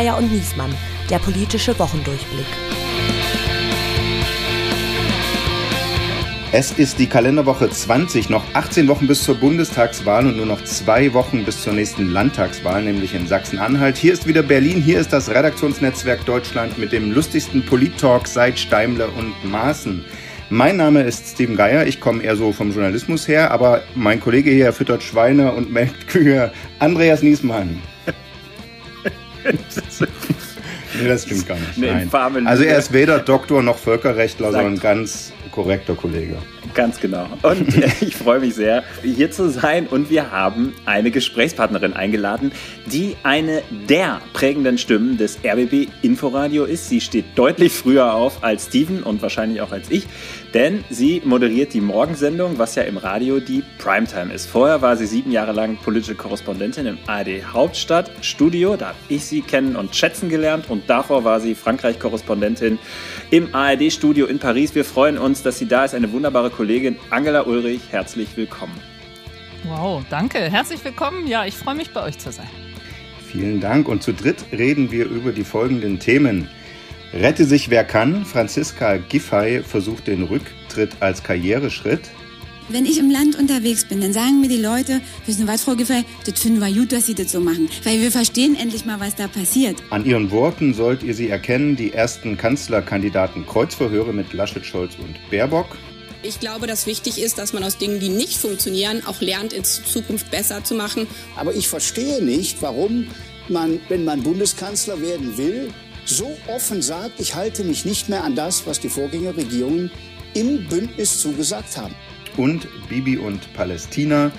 Geier und Niesmann, der politische Wochendurchblick. Es ist die Kalenderwoche 20, noch 18 Wochen bis zur Bundestagswahl und nur noch zwei Wochen bis zur nächsten Landtagswahl, nämlich in Sachsen-Anhalt. Hier ist wieder Berlin, hier ist das Redaktionsnetzwerk Deutschland mit dem lustigsten Polit-Talk seit Steimle und Maaßen. Mein Name ist Steven Geier, ich komme eher so vom Journalismus her, aber mein Kollege hier füttert Schweine und melkt Kühe, Andreas Niesmann. nee, das stimmt gar nicht. Nein. Also er ist weder Doktor noch Völkerrechtler, sondern ganz korrekter Kollege. Ganz genau. Und ich freue mich sehr, hier zu sein. Und wir haben eine Gesprächspartnerin eingeladen, die eine der prägenden Stimmen des RBB Inforadio ist. Sie steht deutlich früher auf als Steven und wahrscheinlich auch als ich, denn sie moderiert die Morgensendung, was ja im Radio die Primetime ist. Vorher war sie sieben Jahre lang politische Korrespondentin im ARD Hauptstadtstudio. Da habe ich sie kennen und schätzen gelernt. Und davor war sie Frankreich-Korrespondentin im ARD-Studio in Paris. Wir freuen uns, dass sie da ist. Eine wunderbare Kollegin Angela Ulrich. Herzlich willkommen. Wow, danke. Herzlich willkommen. Ja, ich freue mich bei euch zu sein. Vielen Dank. Und zu dritt reden wir über die folgenden Themen. Rette sich wer kann. Franziska Giffey versucht den Rücktritt als Karriereschritt. Wenn ich im Land unterwegs bin, dann sagen mir die Leute, wissen was, Frau Giffey, das finden wir gut, dass Sie das so machen. Weil wir verstehen endlich mal, was da passiert. An Ihren Worten sollt ihr sie erkennen, die ersten Kanzlerkandidaten Kreuzverhöre mit Laschet, Scholz und Baerbock. Ich glaube, dass wichtig ist, dass man aus Dingen, die nicht funktionieren, auch lernt, in Zukunft besser zu machen. Aber ich verstehe nicht, warum man, wenn man Bundeskanzler werden will, so offen sagt, ich halte mich nicht mehr an das, was die Vorgängerregierungen im Bündnis zugesagt haben und Bibi und Palästina.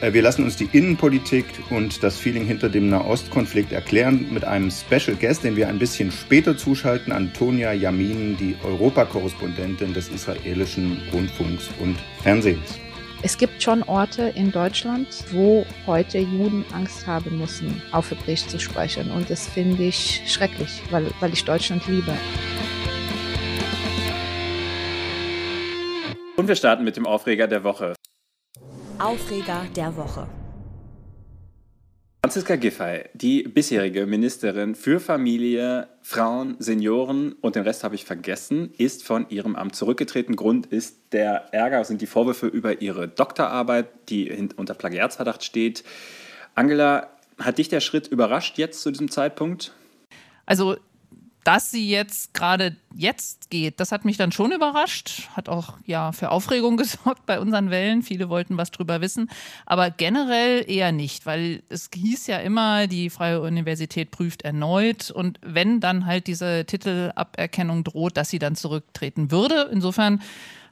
Äh, wir lassen uns die Innenpolitik und das Feeling hinter dem Nahostkonflikt erklären mit einem Special Guest, den wir ein bisschen später zuschalten, Antonia Yamin, die Europakorrespondentin des israelischen Rundfunks und Fernsehens. Es gibt schon Orte in Deutschland, wo heute Juden Angst haben müssen, auf Hebräisch zu sprechen. Und das finde ich schrecklich, weil, weil ich Deutschland liebe. Und wir starten mit dem Aufreger der Woche. Aufreger der Woche. Franziska Giffey, die bisherige Ministerin für Familie, Frauen, Senioren und den Rest habe ich vergessen, ist von ihrem Amt zurückgetreten. Grund ist der Ärger, sind die Vorwürfe über ihre Doktorarbeit, die unter Plagiatsverdacht steht. Angela, hat dich der Schritt überrascht jetzt zu diesem Zeitpunkt? Also dass sie jetzt gerade jetzt geht, das hat mich dann schon überrascht, hat auch ja für Aufregung gesorgt bei unseren Wellen. Viele wollten was drüber wissen, aber generell eher nicht, weil es hieß ja immer, die Freie Universität prüft erneut und wenn dann halt diese Titelaberkennung droht, dass sie dann zurücktreten würde. Insofern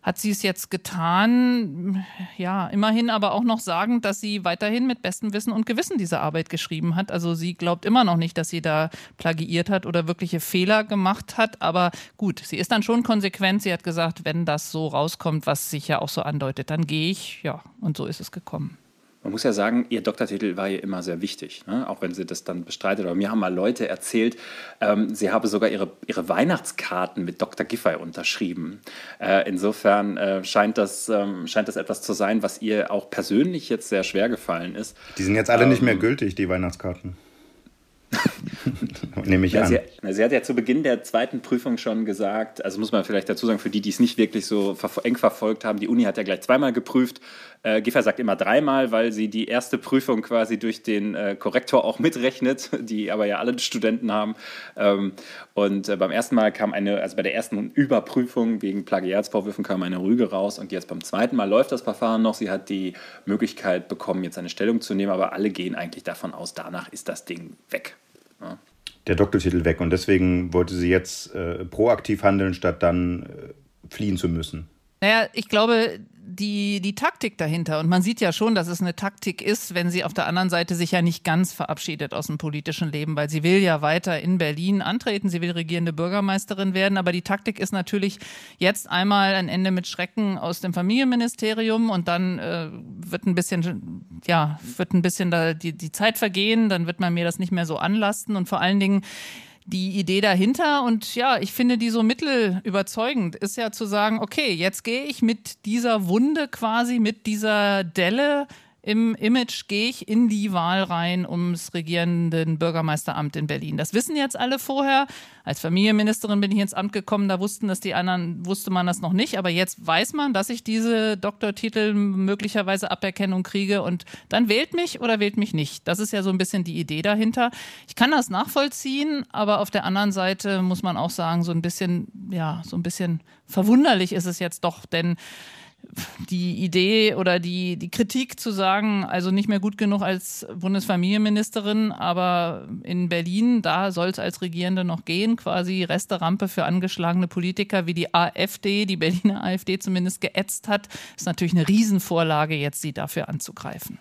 hat sie es jetzt getan. Ja, immerhin aber auch noch sagen, dass sie weiterhin mit bestem Wissen und Gewissen diese Arbeit geschrieben hat. Also sie glaubt immer noch nicht, dass sie da plagiiert hat oder wirkliche Fehler gemacht hat. Aber gut, sie ist dann schon konsequent. Sie hat gesagt, wenn das so rauskommt, was sich ja auch so andeutet, dann gehe ich. Ja, und so ist es gekommen. Man muss ja sagen, ihr Doktortitel war ihr immer sehr wichtig, ne? auch wenn sie das dann bestreitet. Aber mir haben mal Leute erzählt, ähm, sie habe sogar ihre, ihre Weihnachtskarten mit Dr. Giffey unterschrieben. Äh, insofern äh, scheint, das, ähm, scheint das etwas zu sein, was ihr auch persönlich jetzt sehr schwer gefallen ist. Die sind jetzt alle ähm, nicht mehr gültig, die Weihnachtskarten. Nehme ich an. Sie, sie, hat ja zu Beginn der zweiten Prüfung schon gesagt, also muss man vielleicht dazu sagen, für die, die es nicht wirklich so eng verfolgt haben, die Uni hat ja gleich zweimal geprüft. Äh, Giffer sagt immer dreimal, weil sie die erste Prüfung quasi durch den äh, Korrektor auch mitrechnet, die aber ja alle Studenten haben. Ähm, und äh, beim ersten Mal kam eine, also bei der ersten Überprüfung wegen Plagiatsvorwürfen kam eine Rüge raus und jetzt beim zweiten Mal läuft das Verfahren noch. Sie hat die Möglichkeit bekommen, jetzt eine Stellung zu nehmen, aber alle gehen eigentlich davon aus, danach ist das Ding weg. Der Doktortitel weg und deswegen wollte sie jetzt äh, proaktiv handeln, statt dann äh, fliehen zu müssen. Naja, ich glaube, die, die Taktik dahinter, und man sieht ja schon, dass es eine Taktik ist, wenn sie auf der anderen Seite sich ja nicht ganz verabschiedet aus dem politischen Leben, weil sie will ja weiter in Berlin antreten, sie will regierende Bürgermeisterin werden, aber die Taktik ist natürlich jetzt einmal ein Ende mit Schrecken aus dem Familienministerium und dann äh, wird ein bisschen, ja, wird ein bisschen da die, die Zeit vergehen, dann wird man mir das nicht mehr so anlasten und vor allen Dingen die Idee dahinter und ja, ich finde die so mittelüberzeugend, ist ja zu sagen, okay, jetzt gehe ich mit dieser Wunde quasi, mit dieser Delle im Image gehe ich in die Wahl rein ums regierenden Bürgermeisteramt in Berlin. Das wissen jetzt alle vorher. Als Familienministerin bin ich ins Amt gekommen, da wussten das die anderen, wusste man das noch nicht. Aber jetzt weiß man, dass ich diese Doktortitel möglicherweise Aberkennung kriege und dann wählt mich oder wählt mich nicht. Das ist ja so ein bisschen die Idee dahinter. Ich kann das nachvollziehen, aber auf der anderen Seite muss man auch sagen, so ein bisschen, ja, so ein bisschen verwunderlich ist es jetzt doch, denn die Idee oder die, die Kritik zu sagen, also nicht mehr gut genug als Bundesfamilienministerin, aber in Berlin, da soll es als Regierende noch gehen, quasi Resterampe für angeschlagene Politiker, wie die AfD, die Berliner AfD zumindest geätzt hat, ist natürlich eine Riesenvorlage, jetzt sie dafür anzugreifen.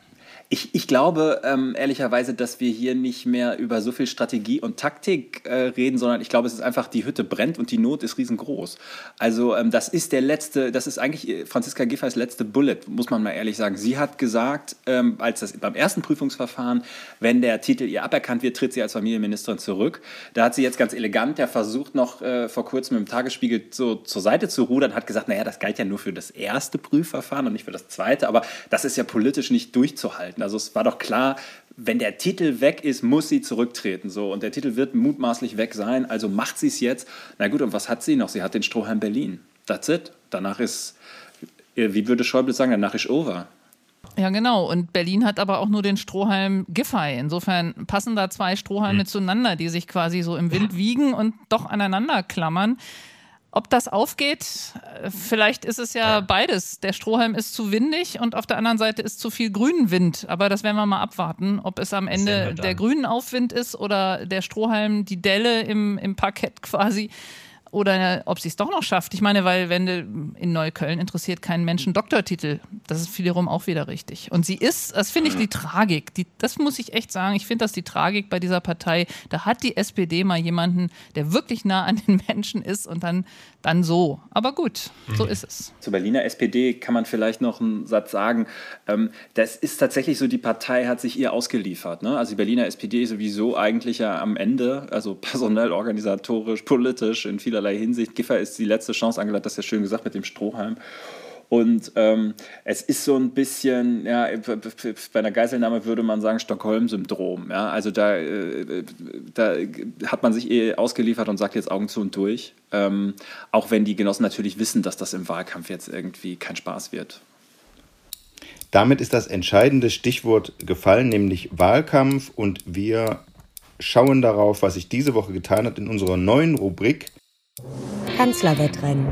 Ich, ich glaube ähm, ehrlicherweise, dass wir hier nicht mehr über so viel Strategie und Taktik äh, reden, sondern ich glaube, es ist einfach, die Hütte brennt und die Not ist riesengroß. Also ähm, das ist der letzte, das ist eigentlich äh, Franziska Giffey's letzte Bullet, muss man mal ehrlich sagen. Sie hat gesagt, ähm, als das beim ersten Prüfungsverfahren, wenn der Titel ihr aberkannt wird, tritt sie als Familienministerin zurück. Da hat sie jetzt ganz elegant ja versucht, noch äh, vor kurzem im Tagesspiegel so zur Seite zu rudern, hat gesagt, naja, das galt ja nur für das erste Prüfverfahren und nicht für das zweite, aber das ist ja politisch nicht durchzuhalten. Also es war doch klar, wenn der Titel weg ist, muss sie zurücktreten. So. Und der Titel wird mutmaßlich weg sein, also macht sie es jetzt. Na gut, und was hat sie noch? Sie hat den Strohhalm Berlin. That's it. Danach ist, wie würde Schäuble sagen, danach ist over. Ja, genau. Und Berlin hat aber auch nur den Strohhalm Giffey. Insofern passen da zwei Strohhalme mhm. zueinander, die sich quasi so im Wind wiegen und doch aneinander klammern. Ob das aufgeht, vielleicht ist es ja beides. Der Strohhalm ist zu windig und auf der anderen Seite ist zu viel grünen Wind. Aber das werden wir mal abwarten, ob es am Ende der grünen Aufwind ist oder der Strohhalm, die Delle im, im Parkett quasi oder ob sie es doch noch schafft. Ich meine, weil wenn in Neukölln interessiert keinen Menschen Doktortitel, das ist wiederum auch wieder richtig. Und sie ist, das finde ich die Tragik, die, das muss ich echt sagen, ich finde das die Tragik bei dieser Partei. Da hat die SPD mal jemanden, der wirklich nah an den Menschen ist und dann, dann so. Aber gut, so mhm. ist es. Zur Berliner SPD kann man vielleicht noch einen Satz sagen. Ähm, das ist tatsächlich so, die Partei hat sich ihr ausgeliefert. Ne? Also die Berliner SPD ist sowieso eigentlich ja am Ende, also personell, organisatorisch, politisch in vieler vielerlei Hinsicht. Giffer ist die letzte Chance, Angela hat das ja schön gesagt mit dem Strohhalm. Und ähm, es ist so ein bisschen, ja, bei einer Geiselnahme würde man sagen, Stockholm-Syndrom. Ja? Also da, äh, da hat man sich eh ausgeliefert und sagt jetzt Augen zu und durch. Ähm, auch wenn die Genossen natürlich wissen, dass das im Wahlkampf jetzt irgendwie kein Spaß wird. Damit ist das entscheidende Stichwort gefallen, nämlich Wahlkampf. Und wir schauen darauf, was sich diese Woche getan hat in unserer neuen Rubrik Kanzlerwettrennen.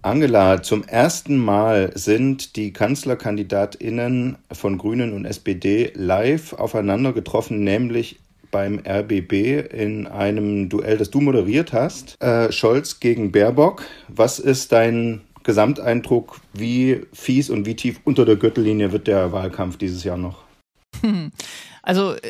Angela, zum ersten Mal sind die KanzlerkandidatInnen von Grünen und SPD live aufeinander getroffen, nämlich beim RBB in einem Duell, das du moderiert hast. Äh, Scholz gegen Baerbock. Was ist dein Gesamteindruck? Wie fies und wie tief unter der Gürtellinie wird der Wahlkampf dieses Jahr noch? Hm. Also äh,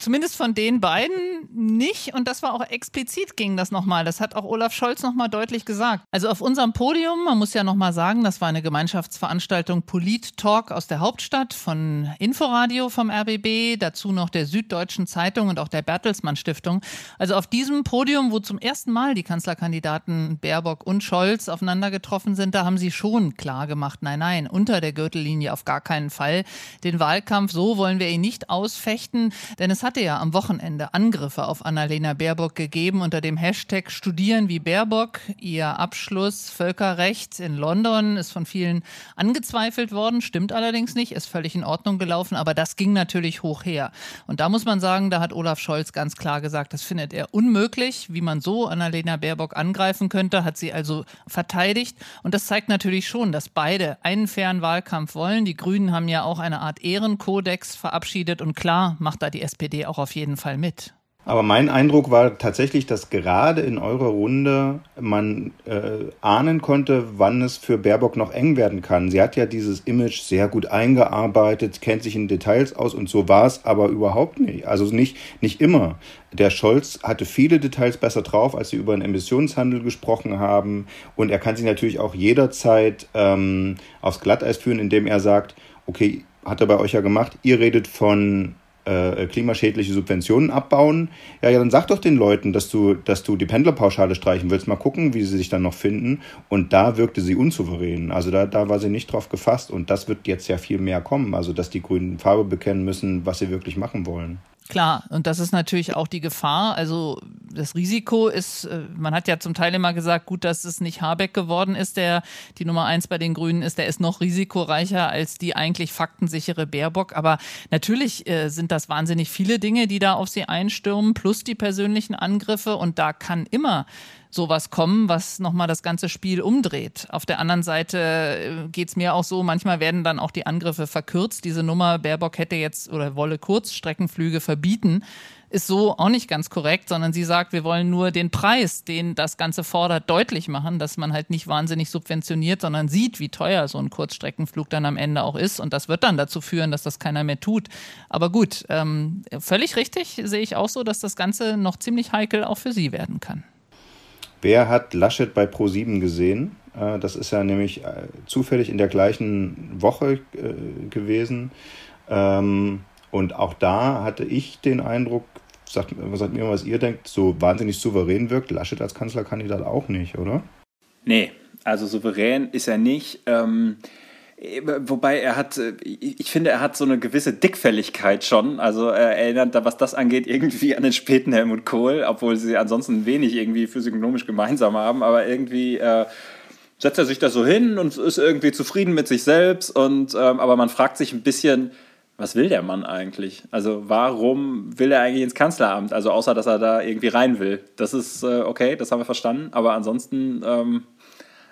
zumindest von den beiden nicht. Und das war auch explizit ging das nochmal. Das hat auch Olaf Scholz nochmal deutlich gesagt. Also auf unserem Podium, man muss ja nochmal sagen, das war eine Gemeinschaftsveranstaltung Polit Talk aus der Hauptstadt von Inforadio vom RBB, dazu noch der Süddeutschen Zeitung und auch der Bertelsmann Stiftung. Also auf diesem Podium, wo zum ersten Mal die Kanzlerkandidaten Baerbock und Scholz aufeinander getroffen sind, da haben sie schon klar gemacht, nein, nein, unter der Gürtellinie auf gar keinen Fall. Den Wahlkampf, so wollen wir ihn nicht ausfechten befechten, denn es hatte ja am Wochenende Angriffe auf Annalena Baerbock gegeben unter dem Hashtag Studieren wie Baerbock. Ihr Abschluss Völkerrecht in London ist von vielen angezweifelt worden, stimmt allerdings nicht, ist völlig in Ordnung gelaufen, aber das ging natürlich hoch her. Und da muss man sagen, da hat Olaf Scholz ganz klar gesagt, das findet er unmöglich, wie man so Annalena Baerbock angreifen könnte, hat sie also verteidigt. Und das zeigt natürlich schon, dass beide einen fairen Wahlkampf wollen. Die Grünen haben ja auch eine Art Ehrenkodex verabschiedet und klar macht da die SPD auch auf jeden Fall mit. Aber mein Eindruck war tatsächlich, dass gerade in eurer Runde man äh, ahnen konnte, wann es für Baerbock noch eng werden kann. Sie hat ja dieses Image sehr gut eingearbeitet, kennt sich in Details aus und so war es aber überhaupt nicht. Also nicht, nicht immer. Der Scholz hatte viele Details besser drauf, als sie über den Emissionshandel gesprochen haben. Und er kann sich natürlich auch jederzeit ähm, aufs Glatteis führen, indem er sagt, okay, hat er bei euch ja gemacht, ihr redet von äh, klimaschädliche Subventionen abbauen. Ja, ja, dann sag doch den Leuten, dass du, dass du die Pendlerpauschale streichen willst. Mal gucken, wie sie sich dann noch finden. Und da wirkte sie unsouverän. Also da, da war sie nicht drauf gefasst. Und das wird jetzt ja viel mehr kommen. Also, dass die Grünen Farbe bekennen müssen, was sie wirklich machen wollen. Klar, und das ist natürlich auch die Gefahr. Also das Risiko ist, äh, man hat ja zum Teil immer gesagt, gut, dass es nicht Habeck geworden ist, der die Nummer eins bei den Grünen ist, der ist noch risikoreicher als die eigentlich faktensichere Baerbock. Aber natürlich äh, sind das wahnsinnig viele Dinge, die da auf sie einstürmen, plus die persönlichen Angriffe. Und da kann immer sowas kommen, was nochmal das ganze Spiel umdreht. Auf der anderen Seite äh, geht es mir auch so, manchmal werden dann auch die Angriffe verkürzt. Diese Nummer, Baerbock hätte jetzt oder wolle Kurzstreckenflüge verbieten, ist so auch nicht ganz korrekt, sondern sie sagt, wir wollen nur den Preis, den das Ganze fordert, deutlich machen, dass man halt nicht wahnsinnig subventioniert, sondern sieht, wie teuer so ein Kurzstreckenflug dann am Ende auch ist. Und das wird dann dazu führen, dass das keiner mehr tut. Aber gut, ähm, völlig richtig sehe ich auch so, dass das Ganze noch ziemlich heikel auch für sie werden kann. Wer hat Laschet bei Pro7 gesehen? Äh, das ist ja nämlich äh, zufällig in der gleichen Woche äh, gewesen. Ähm, und auch da hatte ich den Eindruck, sagt, sagt mir, was ihr denkt, so wahnsinnig souverän wirkt Laschet als Kanzlerkandidat auch nicht, oder? Nee, also souverän ist er nicht. Ähm, Wobei er hat, ich finde, er hat so eine gewisse Dickfälligkeit schon. Also er erinnert, was das angeht, irgendwie an den späten Helmut Kohl, obwohl sie ansonsten wenig irgendwie physiognomisch gemeinsam haben. Aber irgendwie äh, setzt er sich da so hin und ist irgendwie zufrieden mit sich selbst. Und ähm, aber man fragt sich ein bisschen, was will der Mann eigentlich? Also warum will er eigentlich ins Kanzleramt? Also außer, dass er da irgendwie rein will. Das ist äh, okay, das haben wir verstanden. Aber ansonsten ähm,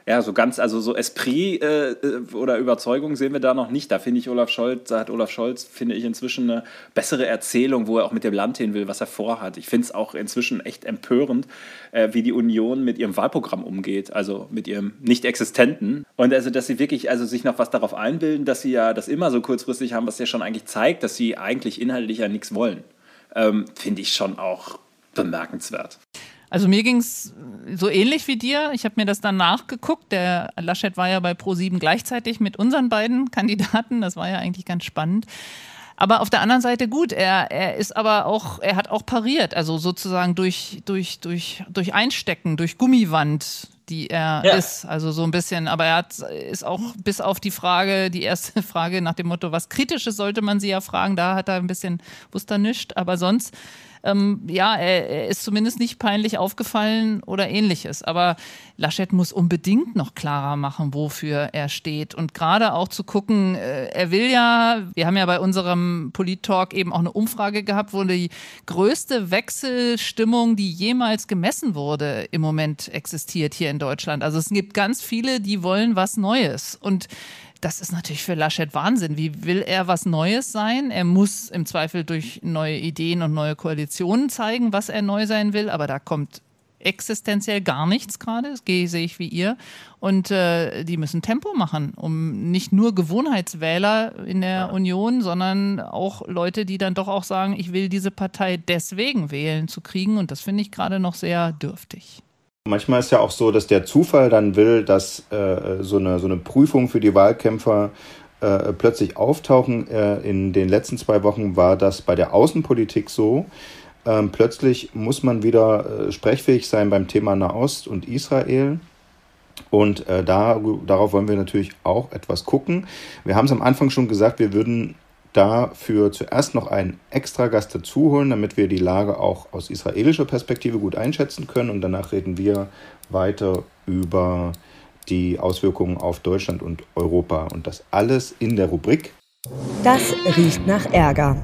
ja, so ganz, also so Esprit äh, äh, oder Überzeugung sehen wir da noch nicht. Da finde ich Olaf Scholz, da hat Olaf Scholz, finde ich, inzwischen eine bessere Erzählung, wo er auch mit dem Land hin will, was er vorhat. Ich finde es auch inzwischen echt empörend, äh, wie die Union mit ihrem Wahlprogramm umgeht, also mit ihrem nicht-existenten. Und also, dass sie wirklich, also sich noch was darauf einbilden, dass sie ja das immer so kurzfristig haben, was ja schon eigentlich zeigt, dass sie eigentlich inhaltlich ja nichts wollen, ähm, finde ich schon auch bemerkenswert. Also mir ging es so ähnlich wie dir. Ich habe mir das dann nachgeguckt. Der Laschet war ja bei Pro7 gleichzeitig mit unseren beiden Kandidaten. Das war ja eigentlich ganz spannend. Aber auf der anderen Seite gut, er, er ist aber auch, er hat auch pariert, also sozusagen durch, durch, durch, durch Einstecken, durch Gummiwand, die er ja. ist. Also so ein bisschen, aber er hat, ist auch bis auf die Frage, die erste Frage nach dem Motto, was Kritisches sollte man sie ja fragen, da hat er ein bisschen, wusste er nicht, aber sonst ähm, ja, er, er, ist zumindest nicht peinlich aufgefallen oder ähnliches. Aber Laschet muss unbedingt noch klarer machen, wofür er steht. Und gerade auch zu gucken, äh, er will ja, wir haben ja bei unserem Polit-Talk eben auch eine Umfrage gehabt, wo die größte Wechselstimmung, die jemals gemessen wurde, im Moment existiert hier in Deutschland. Also es gibt ganz viele, die wollen was Neues. Und das ist natürlich für Laschet Wahnsinn. Wie will er was Neues sein? Er muss im Zweifel durch neue Ideen und neue Koalitionen zeigen, was er neu sein will, aber da kommt existenziell gar nichts gerade. Das sehe ich wie ihr. Und äh, die müssen Tempo machen, um nicht nur Gewohnheitswähler in der ja. Union, sondern auch Leute, die dann doch auch sagen, ich will diese Partei deswegen wählen, zu kriegen. Und das finde ich gerade noch sehr dürftig. Manchmal ist ja auch so, dass der Zufall dann will, dass äh, so, eine, so eine Prüfung für die Wahlkämpfer äh, plötzlich auftauchen. Äh, in den letzten zwei Wochen war das bei der Außenpolitik so. Ähm, plötzlich muss man wieder äh, sprechfähig sein beim Thema Nahost und Israel. Und äh, da, darauf wollen wir natürlich auch etwas gucken. Wir haben es am Anfang schon gesagt, wir würden dafür zuerst noch einen extra Gast dazu holen, damit wir die Lage auch aus israelischer Perspektive gut einschätzen können. Und danach reden wir weiter über die Auswirkungen auf Deutschland und Europa. Und das alles in der Rubrik. Das riecht nach Ärger.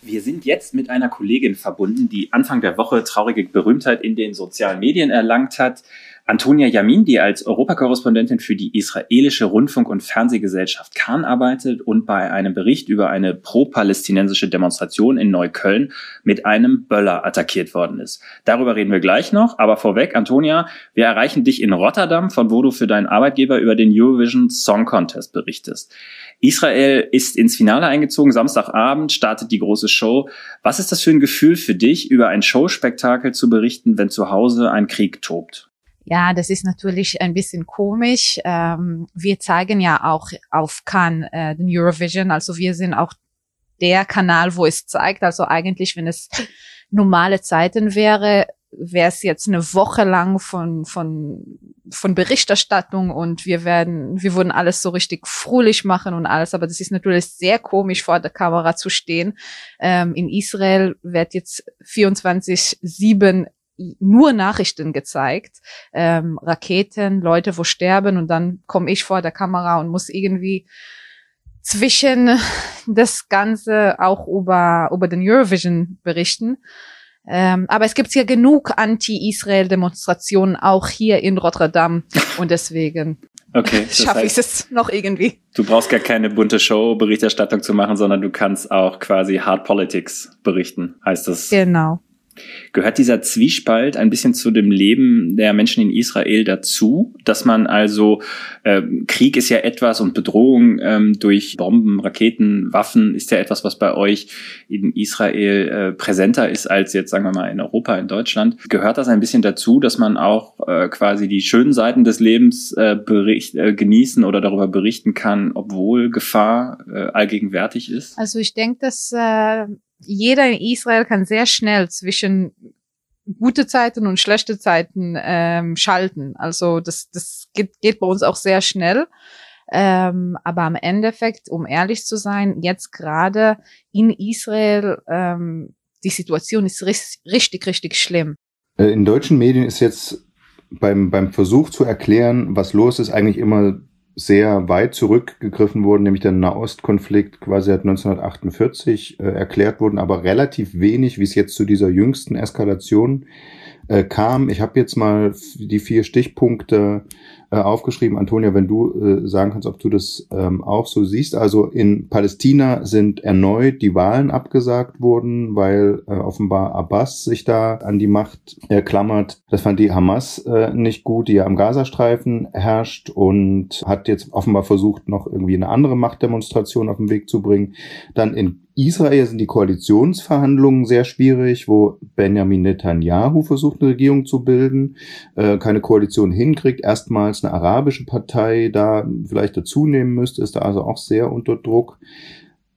Wir sind jetzt mit einer Kollegin verbunden, die Anfang der Woche traurige Berühmtheit in den sozialen Medien erlangt hat. Antonia Yamin, die als Europakorrespondentin für die israelische Rundfunk- und Fernsehgesellschaft Kahn arbeitet und bei einem Bericht über eine pro-palästinensische Demonstration in Neukölln mit einem Böller attackiert worden ist. Darüber reden wir gleich noch, aber vorweg, Antonia, wir erreichen dich in Rotterdam, von wo du für deinen Arbeitgeber über den Eurovision Song Contest berichtest. Israel ist ins Finale eingezogen, Samstagabend startet die große Show. Was ist das für ein Gefühl für dich, über ein Showspektakel zu berichten, wenn zu Hause ein Krieg tobt? Ja, das ist natürlich ein bisschen komisch. Ähm, wir zeigen ja auch auf Cannes äh, den Eurovision, also wir sind auch der Kanal, wo es zeigt. Also eigentlich, wenn es normale Zeiten wäre, wäre es jetzt eine Woche lang von, von, von Berichterstattung und wir werden, wir würden alles so richtig fröhlich machen und alles, aber das ist natürlich sehr komisch vor der Kamera zu stehen. Ähm, in Israel wird jetzt 24-7 nur Nachrichten gezeigt, ähm, Raketen, Leute, wo sterben und dann komme ich vor der Kamera und muss irgendwie zwischen das Ganze auch über, über den Eurovision berichten. Ähm, aber es gibt ja genug Anti-Israel-Demonstrationen auch hier in Rotterdam und deswegen okay, schaffe ich es noch irgendwie. Du brauchst gar keine bunte Show-Berichterstattung zu machen, sondern du kannst auch quasi Hard Politics berichten, heißt das. Genau. Gehört dieser Zwiespalt ein bisschen zu dem Leben der Menschen in Israel dazu, dass man also äh, Krieg ist ja etwas und Bedrohung ähm, durch Bomben, Raketen, Waffen ist ja etwas, was bei euch in Israel äh, präsenter ist als jetzt sagen wir mal in Europa, in Deutschland. Gehört das ein bisschen dazu, dass man auch äh, quasi die schönen Seiten des Lebens äh, bericht, äh, genießen oder darüber berichten kann, obwohl Gefahr äh, allgegenwärtig ist? Also ich denke, dass äh, jeder in Israel kann sehr schnell zwischen gute Zeiten und schlechte Zeiten ähm, schalten. Also das, das geht, geht bei uns auch sehr schnell. Ähm, aber am Endeffekt, um ehrlich zu sein, jetzt gerade in Israel, ähm, die Situation ist richtig, richtig schlimm. Äh, in deutschen Medien ist jetzt beim, beim Versuch zu erklären, was los ist, eigentlich immer sehr weit zurückgegriffen wurden, nämlich der Nahostkonflikt quasi seit 1948 äh, erklärt wurden, aber relativ wenig, wie es jetzt zu dieser jüngsten Eskalation äh, kam. Ich habe jetzt mal die vier Stichpunkte äh, aufgeschrieben. Antonia, wenn du äh, sagen kannst, ob du das ähm, auch so siehst. Also in Palästina sind erneut die Wahlen abgesagt worden, weil äh, offenbar Abbas sich da an die Macht äh, klammert. Das fand die Hamas äh, nicht gut, die ja am Gazastreifen herrscht und hat jetzt offenbar versucht, noch irgendwie eine andere Machtdemonstration auf den Weg zu bringen. Dann in Israel sind die Koalitionsverhandlungen sehr schwierig, wo Benjamin Netanyahu versucht, eine Regierung zu bilden, äh, keine Koalition hinkriegt, erstmals eine arabische Partei da vielleicht dazu nehmen müsste, ist da also auch sehr unter Druck.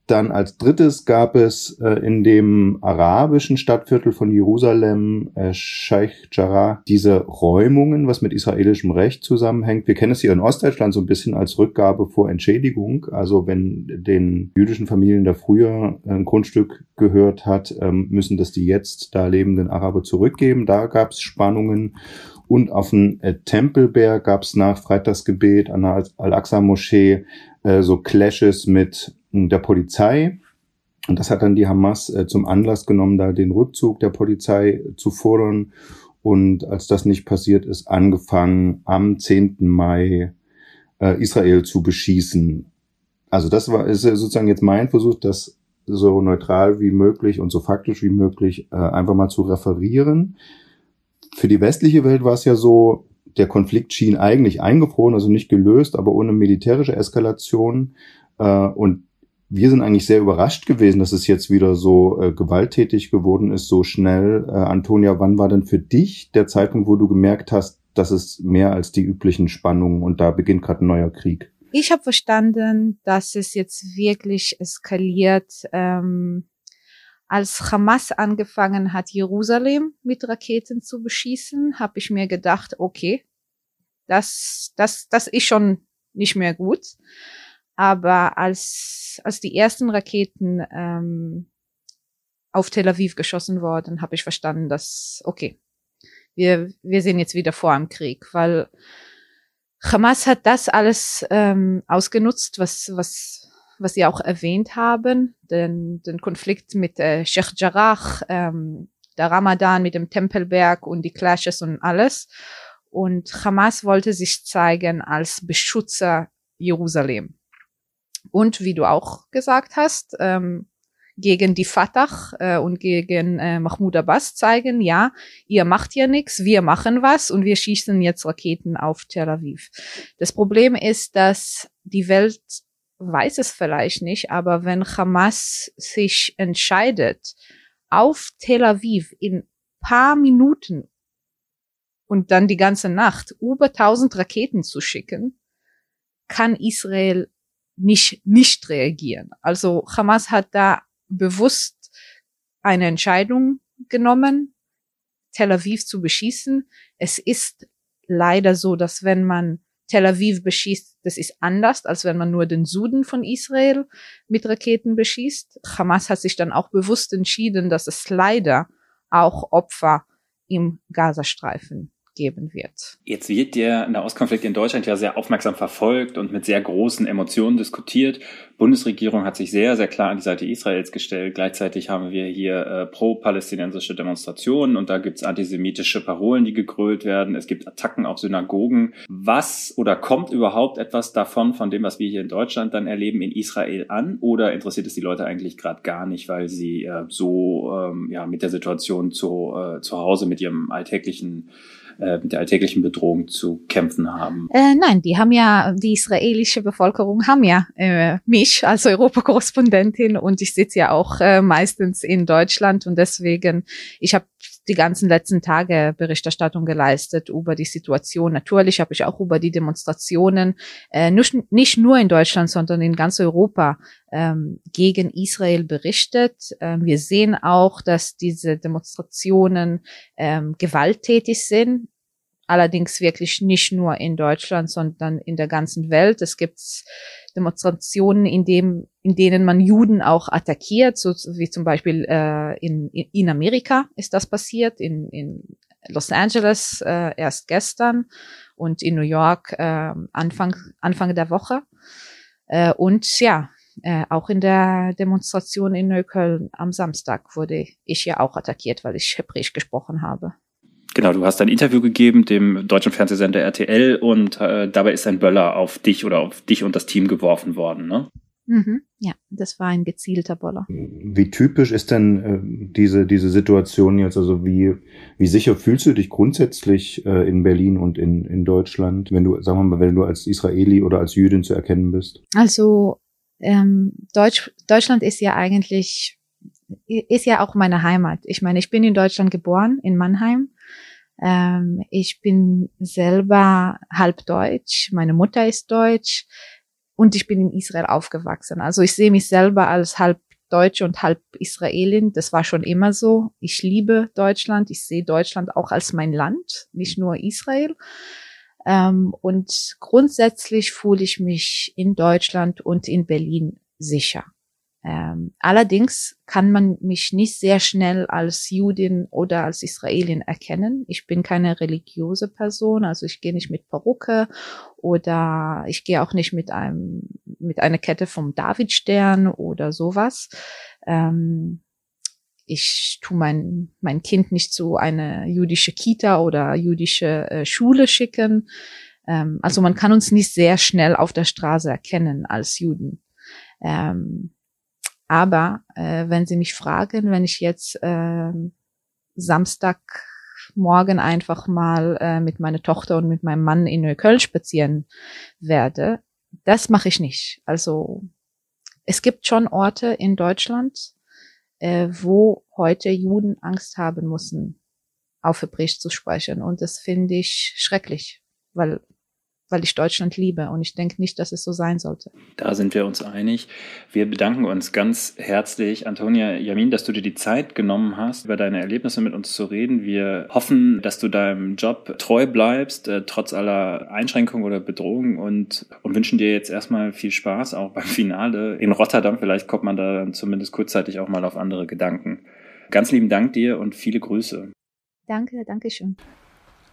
Dann als drittes gab es äh, in dem arabischen Stadtviertel von Jerusalem, äh, Sheikh Jarrah, diese Räumungen, was mit israelischem Recht zusammenhängt. Wir kennen es hier in Ostdeutschland so ein bisschen als Rückgabe vor Entschädigung. Also wenn den jüdischen Familien da früher ein Grundstück gehört hat, ähm, müssen das die jetzt da lebenden Araber zurückgeben. Da gab es Spannungen. Und auf dem äh, Tempelberg gab es nach Freitagsgebet an der Al-Aqsa-Moschee äh, so Clashes mit der Polizei. Und das hat dann die Hamas äh, zum Anlass genommen, da den Rückzug der Polizei zu fordern. Und als das nicht passiert ist, angefangen am 10. Mai äh, Israel zu beschießen. Also das war ist sozusagen jetzt mein Versuch, das so neutral wie möglich und so faktisch wie möglich äh, einfach mal zu referieren. Für die westliche Welt war es ja so, der Konflikt schien eigentlich eingefroren, also nicht gelöst, aber ohne militärische Eskalation. Äh, und wir sind eigentlich sehr überrascht gewesen, dass es jetzt wieder so äh, gewalttätig geworden ist, so schnell. Äh, Antonia, wann war denn für dich der Zeitpunkt, wo du gemerkt hast, dass es mehr als die üblichen Spannungen und da beginnt gerade ein neuer Krieg? Ich habe verstanden, dass es jetzt wirklich eskaliert, ähm, als Hamas angefangen hat, Jerusalem mit Raketen zu beschießen, habe ich mir gedacht, okay, das, das, das ist schon nicht mehr gut. Aber als, als die ersten Raketen ähm, auf Tel Aviv geschossen wurden, habe ich verstanden, dass, okay, wir, wir sind jetzt wieder vor einem Krieg, weil Hamas hat das alles ähm, ausgenutzt, was, was, was Sie auch erwähnt haben, den, den Konflikt mit äh, Sheikh Jarrah, ähm, der Ramadan mit dem Tempelberg und die Clashes und alles. Und Hamas wollte sich zeigen als Beschützer Jerusalem und wie du auch gesagt hast, ähm, gegen die Fatah äh, und gegen äh, Mahmoud Abbas zeigen, ja, ihr macht ja nichts, wir machen was und wir schießen jetzt Raketen auf Tel Aviv. Das Problem ist, dass die Welt weiß es vielleicht nicht, aber wenn Hamas sich entscheidet, auf Tel Aviv in paar Minuten und dann die ganze Nacht über 1000 Raketen zu schicken, kann Israel nicht, nicht reagieren. Also Hamas hat da bewusst eine Entscheidung genommen, Tel Aviv zu beschießen. Es ist leider so, dass wenn man Tel Aviv beschießt, das ist anders, als wenn man nur den Süden von Israel mit Raketen beschießt. Hamas hat sich dann auch bewusst entschieden, dass es leider auch Opfer im Gazastreifen geben wird. Jetzt wird der Nahostkonflikt in Deutschland ja sehr aufmerksam verfolgt und mit sehr großen Emotionen diskutiert. Bundesregierung hat sich sehr, sehr klar an die Seite Israels gestellt. Gleichzeitig haben wir hier äh, pro-palästinensische Demonstrationen und da gibt es antisemitische Parolen, die gegrölt werden. Es gibt Attacken auf Synagogen. Was oder kommt überhaupt etwas davon, von dem, was wir hier in Deutschland dann erleben, in Israel an? Oder interessiert es die Leute eigentlich gerade gar nicht, weil sie äh, so ähm, ja, mit der Situation zu, äh, zu Hause, mit ihrem alltäglichen äh, mit der alltäglichen Bedrohung zu kämpfen haben? Äh, nein, die haben ja, die israelische Bevölkerung haben ja äh, mich als Europakorrespondentin und ich sitze ja auch äh, meistens in Deutschland und deswegen, ich habe die ganzen letzten Tage Berichterstattung geleistet über die Situation. Natürlich habe ich auch über die Demonstrationen äh, nicht, nicht nur in Deutschland, sondern in ganz Europa ähm, gegen Israel berichtet. Ähm, wir sehen auch, dass diese Demonstrationen ähm, gewalttätig sind. Allerdings wirklich nicht nur in Deutschland, sondern in der ganzen Welt. Es gibt Demonstrationen, in, dem, in denen man Juden auch attackiert, so wie zum Beispiel äh, in, in Amerika ist das passiert, in, in Los Angeles äh, erst gestern und in New York äh, Anfang, Anfang der Woche. Äh, und ja, äh, auch in der Demonstration in Neukölln am Samstag wurde ich ja auch attackiert, weil ich Hebräisch gesprochen habe. Genau, du hast ein Interview gegeben dem deutschen Fernsehsender RTL und äh, dabei ist ein Böller auf dich oder auf dich und das Team geworfen worden, ne? Mhm, ja, das war ein gezielter Boller. Wie typisch ist denn äh, diese, diese Situation jetzt? Also wie, wie sicher fühlst du dich grundsätzlich äh, in Berlin und in, in Deutschland, wenn du, sagen wir mal, wenn du als Israeli oder als Jüdin zu erkennen bist? Also ähm, Deutsch, Deutschland ist ja eigentlich, ist ja auch meine Heimat. Ich meine, ich bin in Deutschland geboren, in Mannheim. Ähm, ich bin selber halb deutsch, meine Mutter ist deutsch und ich bin in Israel aufgewachsen. Also ich sehe mich selber als halb Deutsche und halb Israelin. Das war schon immer so. Ich liebe Deutschland. Ich sehe Deutschland auch als mein Land, nicht nur Israel. Ähm, und grundsätzlich fühle ich mich in Deutschland und in Berlin sicher. Ähm, allerdings kann man mich nicht sehr schnell als Judin oder als Israelin erkennen. Ich bin keine religiöse Person, also ich gehe nicht mit Perücke oder ich gehe auch nicht mit einem mit einer Kette vom Davidstern oder sowas. Ähm, ich tu mein, mein Kind nicht zu einer jüdische Kita oder jüdische äh, Schule schicken. Ähm, also man kann uns nicht sehr schnell auf der Straße erkennen als Juden. Ähm, aber äh, wenn Sie mich fragen, wenn ich jetzt äh, Samstagmorgen einfach mal äh, mit meiner Tochter und mit meinem Mann in Neukölln spazieren werde, das mache ich nicht. Also es gibt schon Orte in Deutschland, äh, wo heute Juden Angst haben müssen, auf Hebräisch zu sprechen. Und das finde ich schrecklich, weil weil ich Deutschland liebe und ich denke nicht, dass es so sein sollte. Da sind wir uns einig. Wir bedanken uns ganz herzlich, Antonia Jamin, dass du dir die Zeit genommen hast, über deine Erlebnisse mit uns zu reden. Wir hoffen, dass du deinem Job treu bleibst, äh, trotz aller Einschränkungen oder Bedrohungen und, und wünschen dir jetzt erstmal viel Spaß, auch beim Finale in Rotterdam. Vielleicht kommt man da dann zumindest kurzzeitig auch mal auf andere Gedanken. Ganz lieben Dank dir und viele Grüße. Danke, danke schön.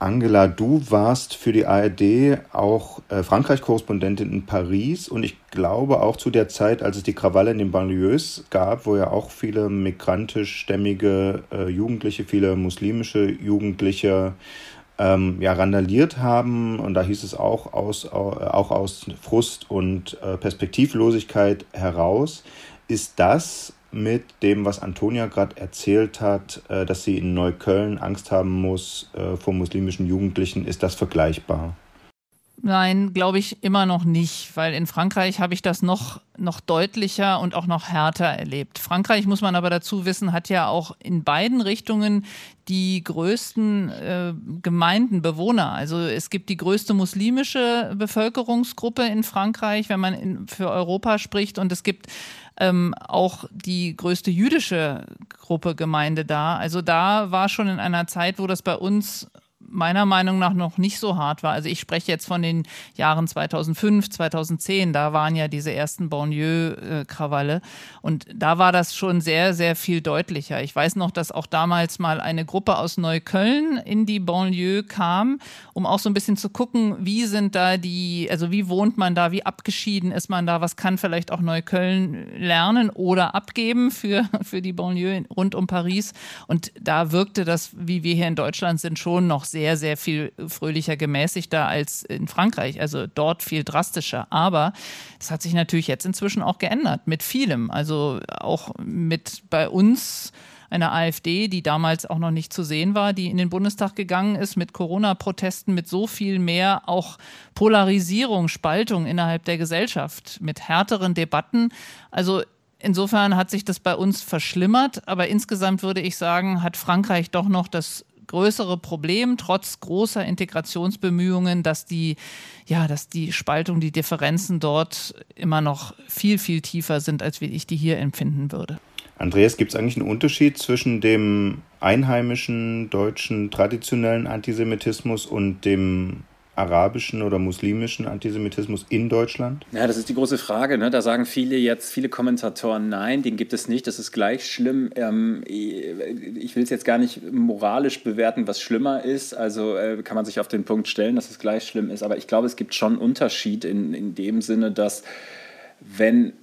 Angela, du warst für die ARD auch äh, Frankreich-Korrespondentin in Paris und ich glaube auch zu der Zeit, als es die Krawalle in den Banlieues gab, wo ja auch viele migrantischstämmige äh, Jugendliche, viele muslimische Jugendliche ähm, ja, randaliert haben. Und da hieß es auch aus, auch aus Frust und äh, Perspektivlosigkeit heraus. Ist das mit dem, was Antonia gerade erzählt hat, äh, dass sie in Neukölln Angst haben muss äh, vor muslimischen Jugendlichen. Ist das vergleichbar? Nein, glaube ich immer noch nicht, weil in Frankreich habe ich das noch, noch deutlicher und auch noch härter erlebt. Frankreich, muss man aber dazu wissen, hat ja auch in beiden Richtungen die größten äh, Gemeinden, Bewohner. Also es gibt die größte muslimische Bevölkerungsgruppe in Frankreich, wenn man in, für Europa spricht, und es gibt ähm, auch die größte jüdische Gruppe Gemeinde da. Also da war schon in einer Zeit, wo das bei uns meiner Meinung nach noch nicht so hart war. Also ich spreche jetzt von den Jahren 2005, 2010, da waren ja diese ersten Banlieue-Krawalle und da war das schon sehr, sehr viel deutlicher. Ich weiß noch, dass auch damals mal eine Gruppe aus Neukölln in die Banlieue kam, um auch so ein bisschen zu gucken, wie sind da die, also wie wohnt man da, wie abgeschieden ist man da, was kann vielleicht auch Neukölln lernen oder abgeben für, für die Banlieue rund um Paris. Und da wirkte das, wie wir hier in Deutschland sind, schon noch sehr, sehr viel fröhlicher, gemäßigter als in Frankreich. Also dort viel drastischer. Aber das hat sich natürlich jetzt inzwischen auch geändert mit vielem. Also auch mit bei uns einer AfD, die damals auch noch nicht zu sehen war, die in den Bundestag gegangen ist mit Corona-Protesten, mit so viel mehr auch Polarisierung, Spaltung innerhalb der Gesellschaft, mit härteren Debatten. Also insofern hat sich das bei uns verschlimmert, aber insgesamt würde ich sagen, hat Frankreich doch noch das größere Problem, trotz großer Integrationsbemühungen, dass die, ja, dass die Spaltung, die Differenzen dort immer noch viel, viel tiefer sind, als wie ich die hier empfinden würde. Andreas, gibt es eigentlich einen Unterschied zwischen dem einheimischen deutschen traditionellen Antisemitismus und dem arabischen oder muslimischen Antisemitismus in Deutschland? Ja, das ist die große Frage. Ne? Da sagen viele jetzt, viele Kommentatoren, nein, den gibt es nicht, das ist gleich schlimm. Ähm, ich will es jetzt gar nicht moralisch bewerten, was schlimmer ist. Also äh, kann man sich auf den Punkt stellen, dass es gleich schlimm ist. Aber ich glaube, es gibt schon einen Unterschied in, in dem Sinne, dass wenn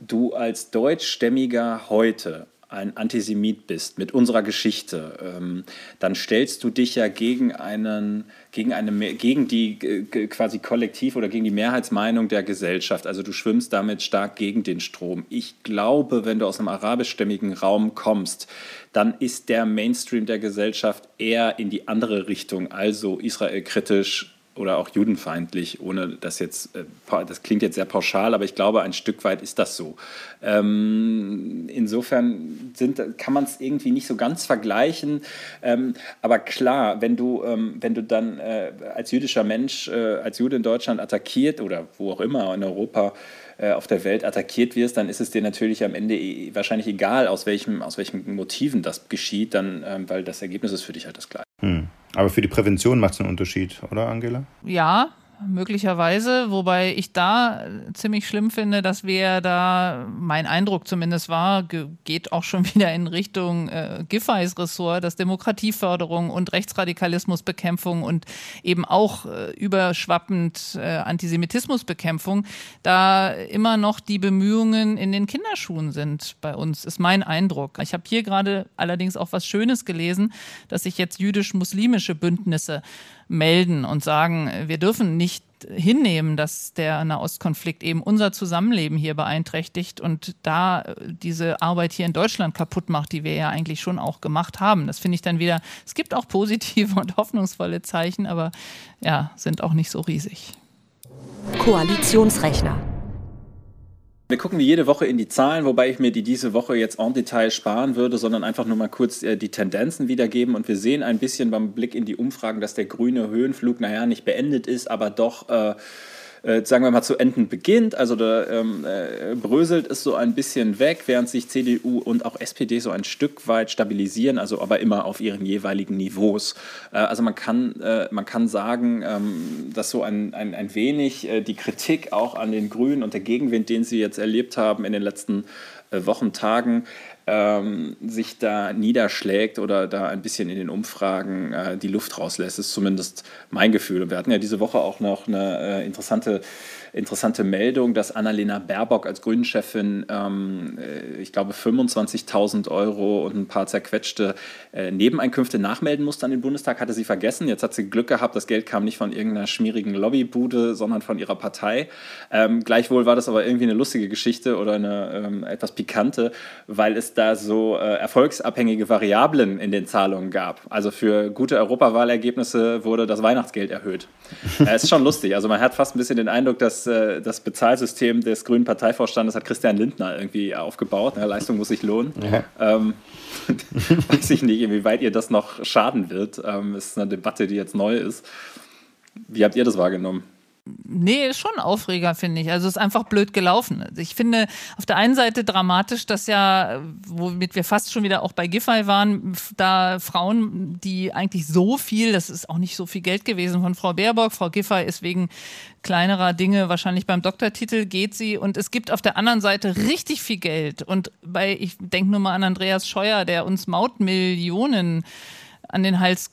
du als Deutschstämmiger heute ein Antisemit bist mit unserer Geschichte, ähm, dann stellst du dich ja gegen einen, gegen eine, gegen die äh, quasi Kollektiv oder gegen die Mehrheitsmeinung der Gesellschaft. Also du schwimmst damit stark gegen den Strom. Ich glaube, wenn du aus einem arabischstämmigen Raum kommst, dann ist der Mainstream der Gesellschaft eher in die andere Richtung, also israelkritisch oder auch judenfeindlich, ohne das jetzt, äh, das klingt jetzt sehr pauschal, aber ich glaube, ein Stück weit ist das so. Ähm, insofern sind, kann man es irgendwie nicht so ganz vergleichen. Ähm, aber klar, wenn du, ähm, wenn du dann äh, als jüdischer Mensch, äh, als Jude in Deutschland attackiert oder wo auch immer in Europa äh, auf der Welt attackiert wirst, dann ist es dir natürlich am Ende wahrscheinlich egal, aus, welchem, aus welchen Motiven das geschieht, dann, ähm, weil das Ergebnis ist für dich halt das gleiche. Hm. Aber für die Prävention macht es einen Unterschied, oder Angela? Ja, möglicherweise, wobei ich da ziemlich schlimm finde, dass wir da, mein Eindruck zumindest war, geht auch schon wieder in Richtung äh, Giffey's Ressort, dass Demokratieförderung und Rechtsradikalismusbekämpfung und eben auch äh, überschwappend äh, Antisemitismusbekämpfung da immer noch die Bemühungen in den Kinderschuhen sind bei uns, ist mein Eindruck. Ich habe hier gerade allerdings auch was Schönes gelesen, dass sich jetzt jüdisch-muslimische Bündnisse melden und sagen, wir dürfen nicht hinnehmen, dass der Nahostkonflikt eben unser Zusammenleben hier beeinträchtigt und da äh, diese Arbeit hier in Deutschland kaputt macht, die wir ja eigentlich schon auch gemacht haben. Das finde ich dann wieder, es gibt auch positive und hoffnungsvolle Zeichen, aber ja, sind auch nicht so riesig. Koalitionsrechner. Wir gucken wie jede Woche in die Zahlen, wobei ich mir die diese Woche jetzt en Detail sparen würde, sondern einfach nur mal kurz äh, die Tendenzen wiedergeben. Und wir sehen ein bisschen beim Blick in die Umfragen, dass der grüne Höhenflug, naja, nicht beendet ist, aber doch äh, äh, sagen wir mal, zu enden beginnt. Also da ähm, äh, bröselt es so ein bisschen weg, während sich CDU und auch SPD so ein Stück weit stabilisieren, also aber immer auf ihren jeweiligen Niveaus. Äh, also man kann, äh, man kann sagen, ähm, dass so ein, ein, ein wenig äh, die Kritik auch an den Grünen und der Gegenwind, den sie jetzt erlebt haben in den letzten äh, Wochen, Tagen, ähm, sich da niederschlägt oder da ein bisschen in den Umfragen äh, die Luft rauslässt, ist zumindest mein Gefühl. Und wir hatten ja diese Woche auch noch eine äh, interessante interessante Meldung, dass Annalena Baerbock als Grünen-Chefin, ähm, äh, ich glaube, 25.000 Euro und ein paar zerquetschte äh, Nebeneinkünfte nachmelden musste an den Bundestag, hatte sie vergessen. Jetzt hat sie Glück gehabt, das Geld kam nicht von irgendeiner schmierigen Lobbybude, sondern von ihrer Partei. Ähm, gleichwohl war das aber irgendwie eine lustige Geschichte oder eine ähm, etwas pikante, weil es da so äh, erfolgsabhängige Variablen in den Zahlungen gab. Also für gute Europawahlergebnisse wurde das Weihnachtsgeld erhöht. äh, ist schon lustig. Also man hat fast ein bisschen den Eindruck, dass äh, das Bezahlsystem des grünen Parteivorstandes hat Christian Lindner irgendwie aufgebaut. Ja, Leistung muss sich lohnen. Ja. Ähm, weiß ich nicht, inwieweit ihr das noch schaden wird. Ähm, ist eine Debatte, die jetzt neu ist. Wie habt ihr das wahrgenommen? Nee, ist schon Aufreger, finde ich. Also es ist einfach blöd gelaufen. Ich finde auf der einen Seite dramatisch, dass ja, womit wir fast schon wieder auch bei Giffey waren, da Frauen, die eigentlich so viel, das ist auch nicht so viel Geld gewesen von Frau Baerbock, Frau Giffey ist wegen kleinerer Dinge wahrscheinlich beim Doktortitel geht sie und es gibt auf der anderen Seite richtig viel Geld und bei, ich denke nur mal an Andreas Scheuer, der uns Mautmillionen an den Hals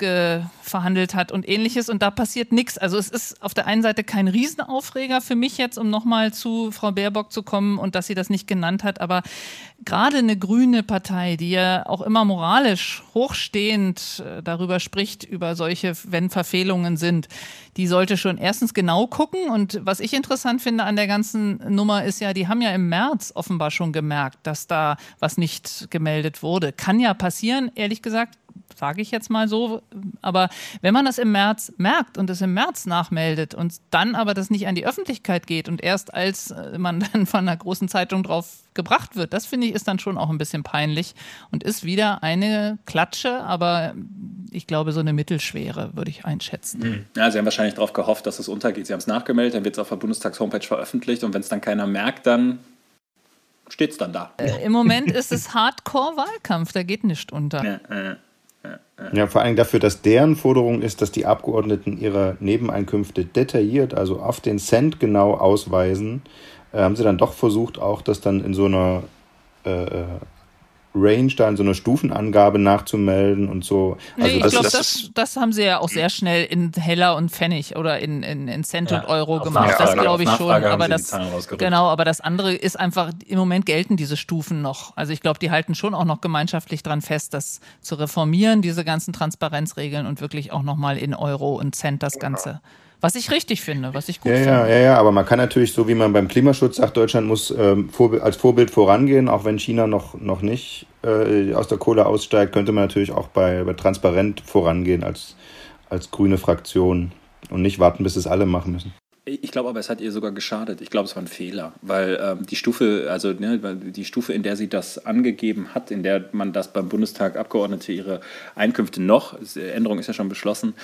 verhandelt hat und ähnliches. Und da passiert nichts. Also es ist auf der einen Seite kein Riesenaufreger für mich jetzt, um nochmal zu Frau Baerbock zu kommen und dass sie das nicht genannt hat. Aber gerade eine grüne Partei, die ja auch immer moralisch hochstehend äh, darüber spricht, über solche, wenn Verfehlungen sind, die sollte schon erstens genau gucken. Und was ich interessant finde an der ganzen Nummer ist ja, die haben ja im März offenbar schon gemerkt, dass da was nicht gemeldet wurde. Kann ja passieren, ehrlich gesagt sage ich jetzt mal so. Aber wenn man das im März merkt und es im März nachmeldet und dann aber das nicht an die Öffentlichkeit geht und erst als äh, man dann von einer großen Zeitung drauf gebracht wird, das finde ich ist dann schon auch ein bisschen peinlich und ist wieder eine Klatsche, aber ich glaube so eine mittelschwere, würde ich einschätzen. Hm. Ja, Sie haben wahrscheinlich darauf gehofft, dass es untergeht. Sie haben es nachgemeldet, dann wird es auf der Bundestags-Homepage veröffentlicht und wenn es dann keiner merkt, dann steht es dann da. Äh, Im Moment ist es Hardcore-Wahlkampf, da geht nichts unter. Ja, äh. Ja, vor allem dafür, dass deren Forderung ist, dass die Abgeordneten ihre Nebeneinkünfte detailliert, also auf den Cent genau ausweisen, äh, haben sie dann doch versucht, auch das dann in so einer äh, äh Range da in so einer Stufenangabe nachzumelden und so. Nee, also ich glaube, das, das haben sie ja auch sehr schnell in Heller und Pfennig oder in, in, in Cent ja, und Euro gemacht. Nachfrage, das glaube ich schon. Aber das, genau, aber das andere ist einfach, im Moment gelten diese Stufen noch. Also ich glaube, die halten schon auch noch gemeinschaftlich dran fest, das zu reformieren, diese ganzen Transparenzregeln und wirklich auch nochmal in Euro und Cent das Ganze was ich richtig finde, was ich gut ja, finde. Ja, ja, ja, aber man kann natürlich, so wie man beim Klimaschutz sagt, Deutschland muss ähm, als Vorbild vorangehen, auch wenn China noch, noch nicht äh, aus der Kohle aussteigt, könnte man natürlich auch bei, bei transparent vorangehen als, als grüne Fraktion und nicht warten, bis es alle machen müssen. Ich glaube aber, es hat ihr sogar geschadet. Ich glaube, es war ein Fehler, weil ähm, die Stufe, also ne, die Stufe, in der sie das angegeben hat, in der man das beim Bundestag Abgeordnete ihre Einkünfte noch, Änderung ist ja schon beschlossen,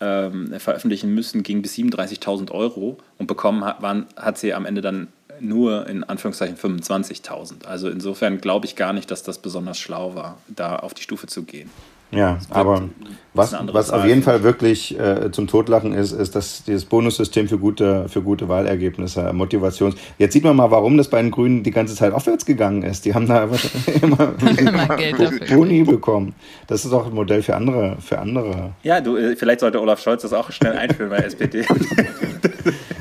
ähm, veröffentlichen müssen, ging bis 37.000 Euro und bekommen hat, waren, hat sie am Ende dann nur in Anführungszeichen 25.000. Also insofern glaube ich gar nicht, dass das besonders schlau war, da auf die Stufe zu gehen. Ja, aber was, was auf jeden Fall wirklich äh, zum Totlachen ist, ist, dass dieses Bonussystem für gute, für gute Wahlergebnisse, Motivations. Jetzt sieht man mal, warum das bei den Grünen die ganze Zeit aufwärts gegangen ist. Die haben da immer, immer Geld dafür. Boni bekommen. Das ist auch ein Modell für andere, für andere. Ja, du, äh, vielleicht sollte Olaf Scholz das auch schnell einführen bei SPD.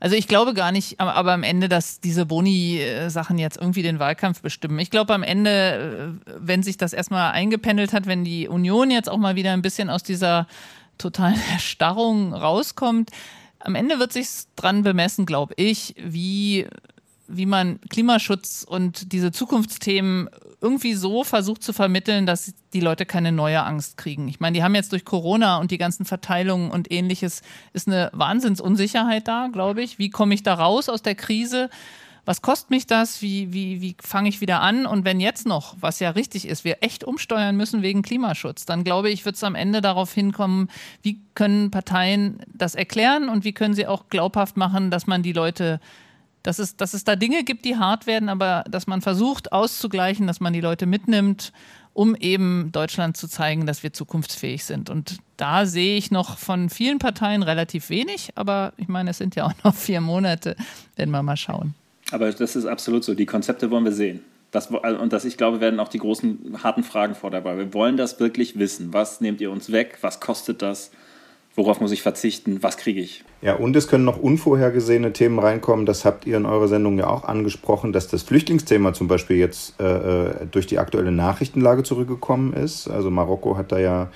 Also ich glaube gar nicht, aber am Ende, dass diese Boni-Sachen jetzt irgendwie den Wahlkampf bestimmen. Ich glaube am Ende, äh, wenn sich das erstmal eingependelt hat, wenn die Union jetzt auch mal wieder ein bisschen aus dieser totalen Erstarrung rauskommt, am Ende wird sich dran bemessen, glaube ich, wie wie man Klimaschutz und diese Zukunftsthemen irgendwie so versucht zu vermitteln, dass die Leute keine neue Angst kriegen. Ich meine, die haben jetzt durch Corona und die ganzen Verteilungen und ähnliches ist eine Wahnsinnsunsicherheit da, glaube ich. Wie komme ich da raus aus der Krise? Was kostet mich das? Wie, wie, wie fange ich wieder an? Und wenn jetzt noch, was ja richtig ist, wir echt umsteuern müssen wegen Klimaschutz, dann glaube ich, wird es am Ende darauf hinkommen, wie können Parteien das erklären und wie können sie auch glaubhaft machen, dass man die Leute dass es, dass es da Dinge gibt, die hart werden, aber dass man versucht auszugleichen, dass man die Leute mitnimmt, um eben Deutschland zu zeigen, dass wir zukunftsfähig sind. Und da sehe ich noch von vielen Parteien relativ wenig, aber ich meine, es sind ja auch noch vier Monate, werden wir mal schauen. Aber das ist absolut so. Die Konzepte wollen wir sehen. Das, und das, ich glaube, werden auch die großen harten Fragen vor dabei. Wir wollen das wirklich wissen. Was nehmt ihr uns weg? Was kostet das? Worauf muss ich verzichten? Was kriege ich? Ja, und es können noch unvorhergesehene Themen reinkommen. Das habt ihr in eurer Sendung ja auch angesprochen, dass das Flüchtlingsthema zum Beispiel jetzt äh, äh durch die aktuelle Nachrichtenlage zurückgekommen ist. Also Marokko hat da ja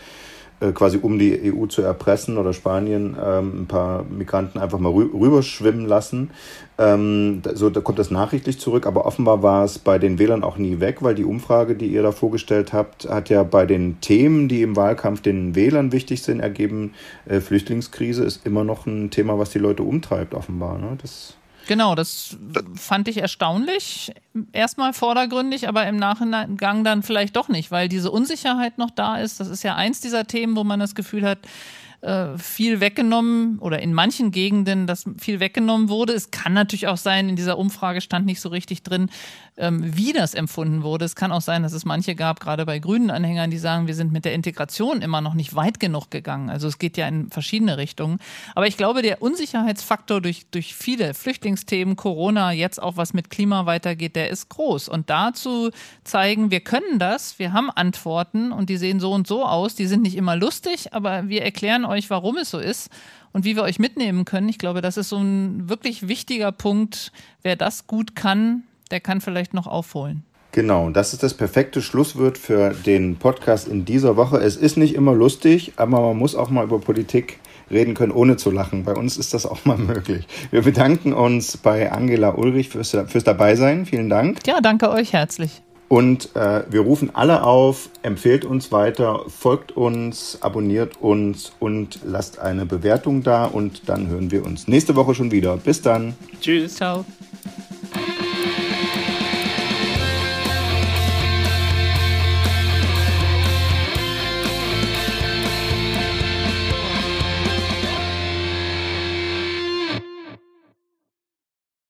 quasi um die EU zu erpressen oder Spanien ähm, ein paar Migranten einfach mal rü rüberschwimmen lassen. Ähm, so, da kommt das nachrichtlich zurück, aber offenbar war es bei den Wählern auch nie weg, weil die Umfrage, die ihr da vorgestellt habt, hat ja bei den Themen, die im Wahlkampf den Wählern wichtig sind, ergeben, äh, Flüchtlingskrise ist immer noch ein Thema, was die Leute umtreibt, offenbar. Ne? Das Genau, das fand ich erstaunlich. Erstmal vordergründig, aber im Nachgang dann vielleicht doch nicht, weil diese Unsicherheit noch da ist. Das ist ja eins dieser Themen, wo man das Gefühl hat, äh, viel weggenommen oder in manchen Gegenden, dass viel weggenommen wurde. Es kann natürlich auch sein, in dieser Umfrage stand nicht so richtig drin, ähm, wie das empfunden wurde. Es kann auch sein, dass es manche gab, gerade bei grünen Anhängern, die sagen, wir sind mit der Integration immer noch nicht weit genug gegangen. Also es geht ja in verschiedene Richtungen. Aber ich glaube, der Unsicherheitsfaktor durch, durch viele Flüchtlingsthemen, Corona, jetzt auch was mit Klima weitergeht, der ist groß. Und dazu zeigen, wir können das, wir haben Antworten und die sehen so und so aus. Die sind nicht immer lustig, aber wir erklären euch, warum es so ist und wie wir euch mitnehmen können. Ich glaube, das ist so ein wirklich wichtiger Punkt. Wer das gut kann, der kann vielleicht noch aufholen. Genau, das ist das perfekte Schlusswort für den Podcast in dieser Woche. Es ist nicht immer lustig, aber man muss auch mal über Politik reden können, ohne zu lachen. Bei uns ist das auch mal möglich. Wir bedanken uns bei Angela Ulrich fürs, fürs Dabeisein. Vielen Dank. Ja, danke euch herzlich. Und äh, wir rufen alle auf, empfehlt uns weiter, folgt uns, abonniert uns und lasst eine Bewertung da. Und dann hören wir uns nächste Woche schon wieder. Bis dann. Tschüss. Ciao.